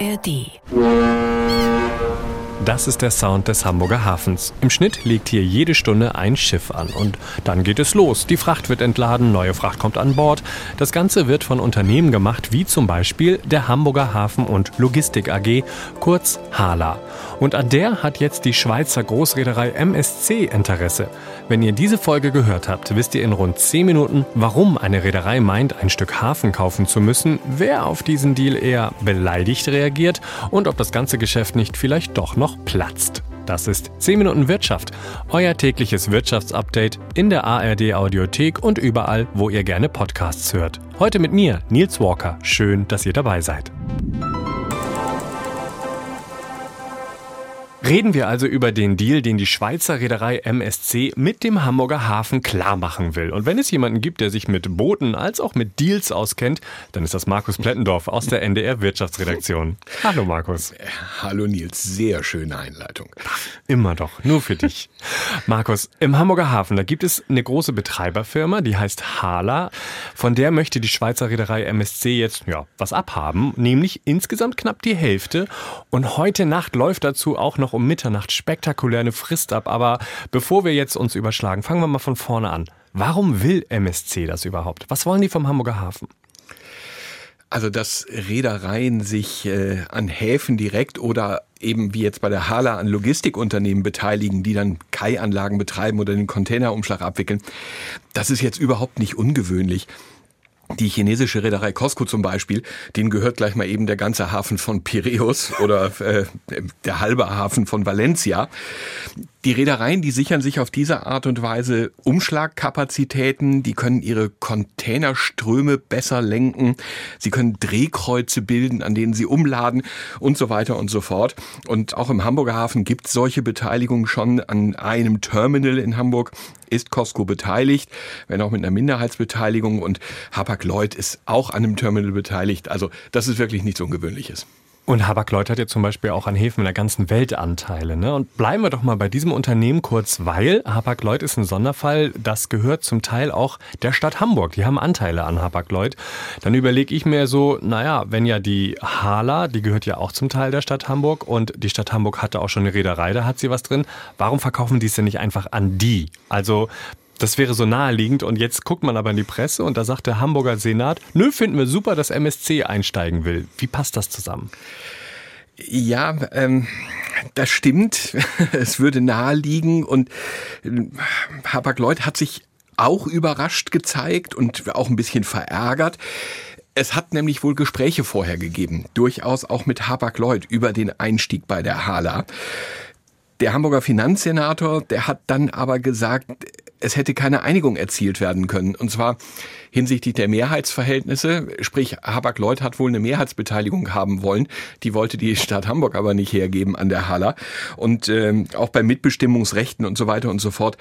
ARD. Das ist der Sound des Hamburger Hafens. Im Schnitt legt hier jede Stunde ein Schiff an. Und dann geht es los. Die Fracht wird entladen, neue Fracht kommt an Bord. Das Ganze wird von Unternehmen gemacht, wie zum Beispiel der Hamburger Hafen- und Logistik AG, kurz HALA. Und an der hat jetzt die Schweizer Großreederei MSC Interesse. Wenn ihr diese Folge gehört habt, wisst ihr in rund 10 Minuten, warum eine Reederei meint, ein Stück Hafen kaufen zu müssen, wer auf diesen Deal eher beleidigt reagiert und ob das ganze Geschäft nicht vielleicht doch noch platzt. Das ist 10 Minuten Wirtschaft, euer tägliches Wirtschaftsupdate in der ARD Audiothek und überall, wo ihr gerne Podcasts hört. Heute mit mir, Nils Walker. Schön, dass ihr dabei seid. Reden wir also über den Deal, den die Schweizer Reederei MSC mit dem Hamburger Hafen klar machen will. Und wenn es jemanden gibt, der sich mit Booten als auch mit Deals auskennt, dann ist das Markus Plettendorf aus der NDR Wirtschaftsredaktion. Hallo Markus. Hallo Nils, sehr schöne Einleitung. Immer doch, nur für dich. Markus, im Hamburger Hafen, da gibt es eine große Betreiberfirma, die heißt Hala. Von der möchte die Schweizer Reederei MSC jetzt ja, was abhaben, nämlich insgesamt knapp die Hälfte. Und heute Nacht läuft dazu auch noch um Mitternacht spektakulär eine Frist ab. Aber bevor wir jetzt uns überschlagen, fangen wir mal von vorne an. Warum will MSC das überhaupt? Was wollen die vom Hamburger Hafen? Also, dass Reedereien sich äh, an Häfen direkt oder eben wie jetzt bei der Hala an Logistikunternehmen beteiligen, die dann Kaianlagen betreiben oder den Containerumschlag abwickeln, das ist jetzt überhaupt nicht ungewöhnlich. Die chinesische Reederei Costco zum Beispiel, denen gehört gleich mal eben der ganze Hafen von Piräus oder äh, der halbe Hafen von Valencia. Die Reedereien, die sichern sich auf diese Art und Weise Umschlagkapazitäten, die können ihre Containerströme besser lenken, sie können Drehkreuze bilden, an denen sie umladen und so weiter und so fort. Und auch im Hamburger Hafen gibt es solche Beteiligungen schon an einem Terminal in Hamburg ist Costco beteiligt, wenn auch mit einer Minderheitsbeteiligung und Hapag-Lloyd ist auch an einem Terminal beteiligt. Also das ist wirklich nichts Ungewöhnliches. Und Habak-Lloyd hat ja zum Beispiel auch an Häfen in der ganzen Welt Anteile. Ne? Und bleiben wir doch mal bei diesem Unternehmen kurz, weil Habak-Lloyd ist ein Sonderfall. Das gehört zum Teil auch der Stadt Hamburg. Die haben Anteile an Habak-Lloyd. Dann überlege ich mir so, naja, wenn ja die Hala, die gehört ja auch zum Teil der Stadt Hamburg und die Stadt Hamburg hatte auch schon eine Reederei, da hat sie was drin. Warum verkaufen die es denn nicht einfach an die? Also das wäre so naheliegend und jetzt guckt man aber in die Presse und da sagt der Hamburger Senat, nö, finden wir super, dass MSC einsteigen will. Wie passt das zusammen? Ja, ähm, das stimmt. es würde naheliegen und Hapag-Lloyd hat sich auch überrascht gezeigt und auch ein bisschen verärgert. Es hat nämlich wohl Gespräche vorher gegeben, durchaus auch mit Hapag-Lloyd über den Einstieg bei der Hala. Der Hamburger Finanzsenator, der hat dann aber gesagt, es hätte keine Einigung erzielt werden können. Und zwar hinsichtlich der Mehrheitsverhältnisse, sprich Habak-Lloyd hat wohl eine Mehrheitsbeteiligung haben wollen, die wollte die Stadt Hamburg aber nicht hergeben an der Hala. Und ähm, auch bei Mitbestimmungsrechten und so weiter und so fort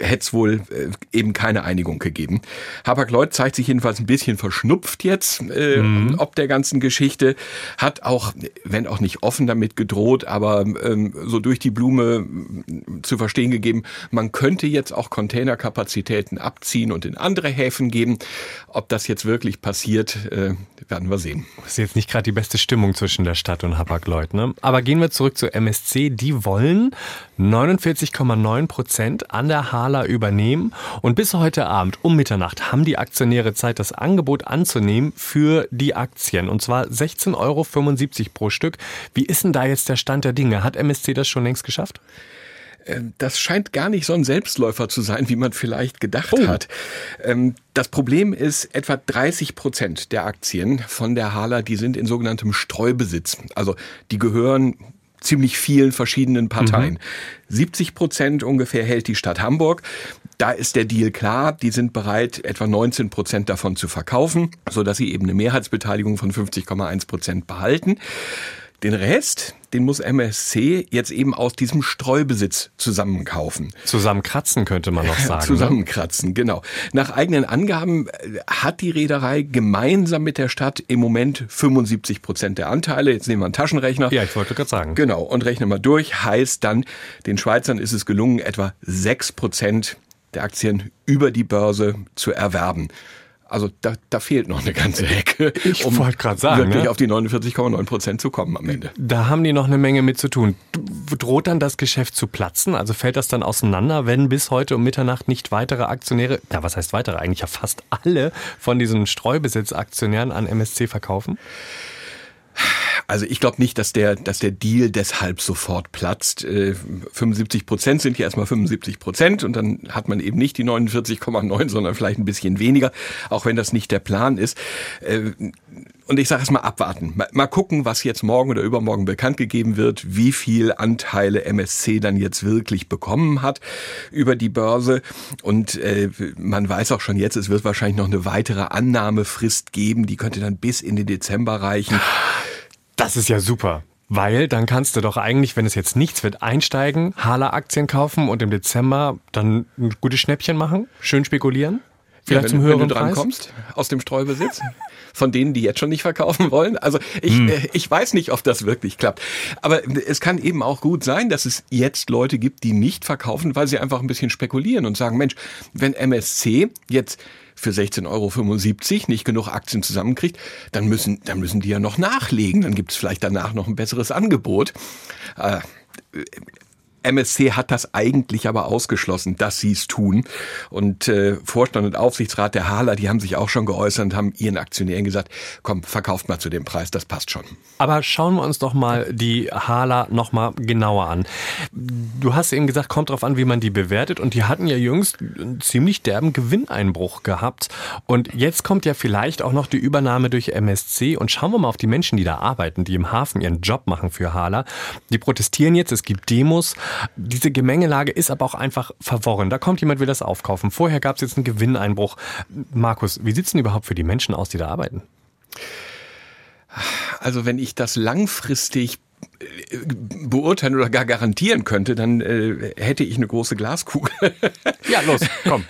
hätte es wohl äh, eben keine Einigung gegeben. Habak-Lloyd zeigt sich jedenfalls ein bisschen verschnupft jetzt, äh, mhm. ob der ganzen Geschichte, hat auch, wenn auch nicht offen damit gedroht, aber ähm, so durch die Blume zu verstehen gegeben, man könnte jetzt auch Containerkapazitäten abziehen und in andere Häfen geben. Ob das jetzt wirklich passiert, äh, werden wir sehen. Ist jetzt nicht gerade die beste Stimmung zwischen der Stadt und Hapag-Lloyd. Ne? Aber gehen wir zurück zu MSC. Die wollen 49,9 Prozent an der Hala übernehmen. Und bis heute Abend um Mitternacht haben die Aktionäre Zeit, das Angebot anzunehmen für die Aktien. Und zwar 16,75 Euro pro Stück. Wie ist denn da jetzt der Stand der Dinge? Hat MSC das schon längst geschafft? Ähm, das scheint gar nicht so ein Selbstläufer zu sein, wie man vielleicht gedacht oh. hat. Ähm, das Problem ist, etwa 30 Prozent der Aktien von der Hala, die sind in sogenanntem Streubesitz. Also die gehören ziemlich vielen verschiedenen Parteien. Mhm. 70 Prozent ungefähr hält die Stadt Hamburg. Da ist der Deal klar. Die sind bereit, etwa 19 Prozent davon zu verkaufen, so dass sie eben eine Mehrheitsbeteiligung von 50,1 Prozent behalten. Den Rest, den muss MSC jetzt eben aus diesem Streubesitz zusammenkaufen. Zusammenkratzen könnte man noch sagen. Ne? Zusammenkratzen, ne? genau. Nach eigenen Angaben äh, hat die Reederei gemeinsam mit der Stadt im Moment 75 Prozent der Anteile. Jetzt nehmen wir einen Taschenrechner. Ja, ich wollte gerade sagen. Genau, und rechnen wir durch. Heißt dann, den Schweizern ist es gelungen, etwa 6 Prozent der Aktien über die Börse zu erwerben. Also da, da fehlt noch eine ganze Ecke, ich um gerade sagen, wirklich ne? auf die 49,9 Prozent zu kommen am Ende. Da haben die noch eine Menge mit zu tun. Droht dann das Geschäft zu platzen? Also fällt das dann auseinander, wenn bis heute um Mitternacht nicht weitere Aktionäre, na was heißt weitere, eigentlich ja fast alle von diesen Streubesitzaktionären an MSC verkaufen? Also ich glaube nicht, dass der, dass der Deal deshalb sofort platzt. 75 äh, Prozent sind ja erstmal 75 Prozent und dann hat man eben nicht die 49,9, sondern vielleicht ein bisschen weniger, auch wenn das nicht der Plan ist. Und ich sage es mal abwarten. Mal, gucken, was jetzt morgen oder übermorgen bekannt gegeben wird, wie viel Anteile MSC dann jetzt wirklich bekommen hat über die Börse. Und äh, man weiß auch schon jetzt, es wird wahrscheinlich noch eine weitere Annahmefrist geben, die könnte dann bis in den Dezember reichen. Das ist ja super. Weil dann kannst du doch eigentlich, wenn es jetzt nichts wird, einsteigen, Hala-Aktien kaufen und im Dezember dann ein gutes Schnäppchen machen, schön spekulieren. Vielleicht ja, wenn, zum höheren wenn du dran Preis. kommst aus dem Streubesitz von denen, die jetzt schon nicht verkaufen wollen. Also ich, hm. äh, ich weiß nicht, ob das wirklich klappt. Aber es kann eben auch gut sein, dass es jetzt Leute gibt, die nicht verkaufen, weil sie einfach ein bisschen spekulieren und sagen, Mensch, wenn MSC jetzt für 16,75 Euro nicht genug Aktien zusammenkriegt, dann müssen, dann müssen die ja noch nachlegen. Dann gibt es vielleicht danach noch ein besseres Angebot. Äh, MSC hat das eigentlich aber ausgeschlossen, dass sie es tun. Und äh, Vorstand und Aufsichtsrat der Hala, die haben sich auch schon geäußert und haben ihren Aktionären gesagt, komm, verkauft mal zu dem Preis, das passt schon. Aber schauen wir uns doch mal die Hala noch mal genauer an. Du hast eben gesagt, kommt drauf an, wie man die bewertet. Und die hatten ja jüngst einen ziemlich derben Gewinneinbruch gehabt. Und jetzt kommt ja vielleicht auch noch die Übernahme durch MSC. Und schauen wir mal auf die Menschen, die da arbeiten, die im Hafen ihren Job machen für Hala. Die protestieren jetzt, es gibt Demos. Diese Gemengelage ist aber auch einfach verworren. Da kommt jemand, will das aufkaufen. Vorher gab es jetzt einen Gewinneinbruch. Markus, wie sieht es denn überhaupt für die Menschen aus, die da arbeiten? Also wenn ich das langfristig beurteilen oder gar garantieren könnte, dann äh, hätte ich eine große Glaskugel. ja, los, komm.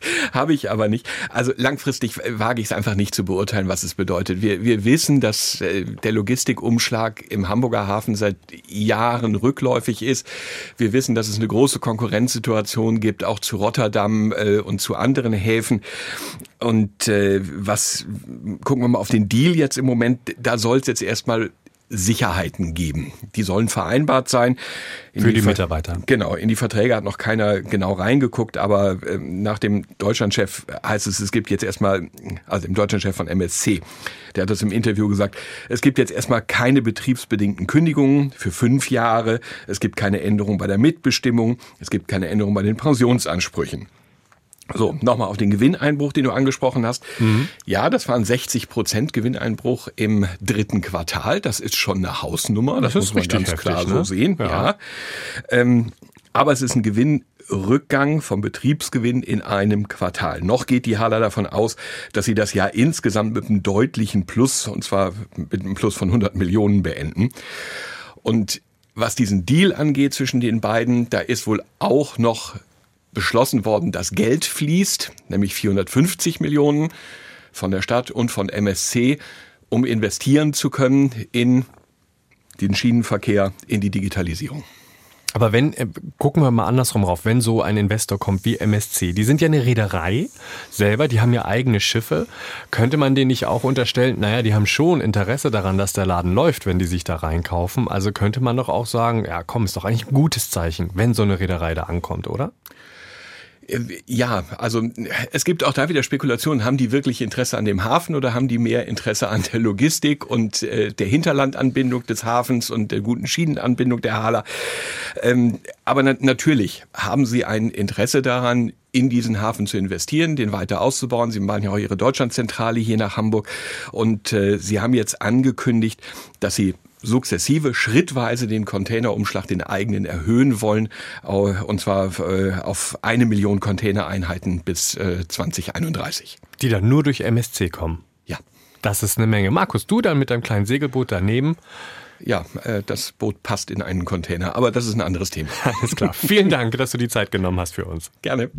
Habe ich aber nicht. Also langfristig wage ich es einfach nicht zu beurteilen, was es bedeutet. Wir, wir wissen, dass äh, der Logistikumschlag im Hamburger Hafen seit Jahren rückläufig ist. Wir wissen, dass es eine große Konkurrenzsituation gibt, auch zu Rotterdam äh, und zu anderen Häfen. Und äh, was gucken wir mal auf den Deal jetzt im Moment, da soll es jetzt erstmal Sicherheiten geben. Die sollen vereinbart sein. In Für die, die Mitarbeiter. Genau, in die Verträge hat noch keiner genau reingeguckt, aber äh, nach dem Deutschlandchef heißt es, es gibt jetzt erstmal, also dem Deutschlandchef von MSC, der hat das im Interview gesagt, es gibt jetzt erstmal keine betriebsbedingten Kündigungen für fünf Jahre, es gibt keine Änderung bei der Mitbestimmung, es gibt keine Änderung bei den Pensionsansprüchen. So, nochmal auf den Gewinneinbruch, den du angesprochen hast. Mhm. Ja, das waren 60 Prozent Gewinneinbruch im dritten Quartal. Das ist schon eine Hausnummer. Das, das muss man ganz heftig, klar ne? so sehen. Ja. ja. Ähm, aber es ist ein Gewinnrückgang vom Betriebsgewinn in einem Quartal. Noch geht die Hala davon aus, dass sie das Jahr insgesamt mit einem deutlichen Plus, und zwar mit einem Plus von 100 Millionen beenden. Und was diesen Deal angeht zwischen den beiden, da ist wohl auch noch beschlossen worden, dass Geld fließt, nämlich 450 Millionen von der Stadt und von MSC, um investieren zu können in den Schienenverkehr, in die Digitalisierung. Aber wenn, äh, gucken wir mal andersrum rauf, wenn so ein Investor kommt wie MSC, die sind ja eine Reederei selber, die haben ja eigene Schiffe, könnte man denen nicht auch unterstellen, naja, die haben schon Interesse daran, dass der Laden läuft, wenn die sich da reinkaufen. Also könnte man doch auch sagen, ja komm, ist doch eigentlich ein gutes Zeichen, wenn so eine Reederei da ankommt, oder? Ja, also es gibt auch da wieder Spekulationen. Haben die wirklich Interesse an dem Hafen oder haben die mehr Interesse an der Logistik und äh, der Hinterlandanbindung des Hafens und der guten Schienenanbindung der Hala? Ähm, aber na natürlich haben sie ein Interesse daran, in diesen Hafen zu investieren, den weiter auszubauen. Sie machen ja auch ihre Deutschlandzentrale hier nach Hamburg und äh, sie haben jetzt angekündigt, dass sie sukzessive, schrittweise den Containerumschlag, den eigenen, erhöhen wollen. Und zwar äh, auf eine Million Containereinheiten bis 2031. Äh, Die dann nur durch MSC kommen? Ja. Das ist eine Menge. Markus, du dann mit deinem kleinen Segelboot daneben. Ja, äh, das Boot passt in einen Container, aber das ist ein anderes Thema. Alles klar. Vielen Dank, dass du die Zeit genommen hast für uns. Gerne.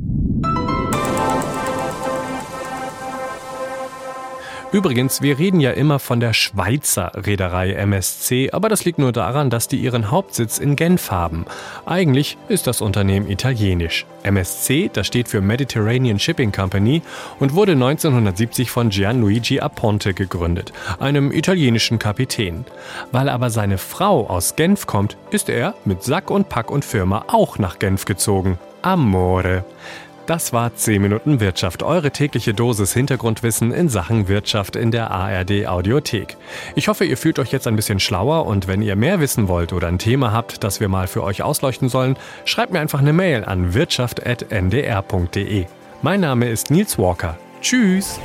Übrigens, wir reden ja immer von der Schweizer Reederei MSC, aber das liegt nur daran, dass die ihren Hauptsitz in Genf haben. Eigentlich ist das Unternehmen italienisch. MSC, das steht für Mediterranean Shipping Company und wurde 1970 von Gianluigi Aponte gegründet, einem italienischen Kapitän. Weil aber seine Frau aus Genf kommt, ist er mit Sack und Pack und Firma auch nach Genf gezogen. Amore. Das war 10 Minuten Wirtschaft, eure tägliche Dosis Hintergrundwissen in Sachen Wirtschaft in der ARD Audiothek. Ich hoffe, ihr fühlt euch jetzt ein bisschen schlauer und wenn ihr mehr wissen wollt oder ein Thema habt, das wir mal für euch ausleuchten sollen, schreibt mir einfach eine Mail an wirtschaft.ndr.de. Mein Name ist Nils Walker. Tschüss!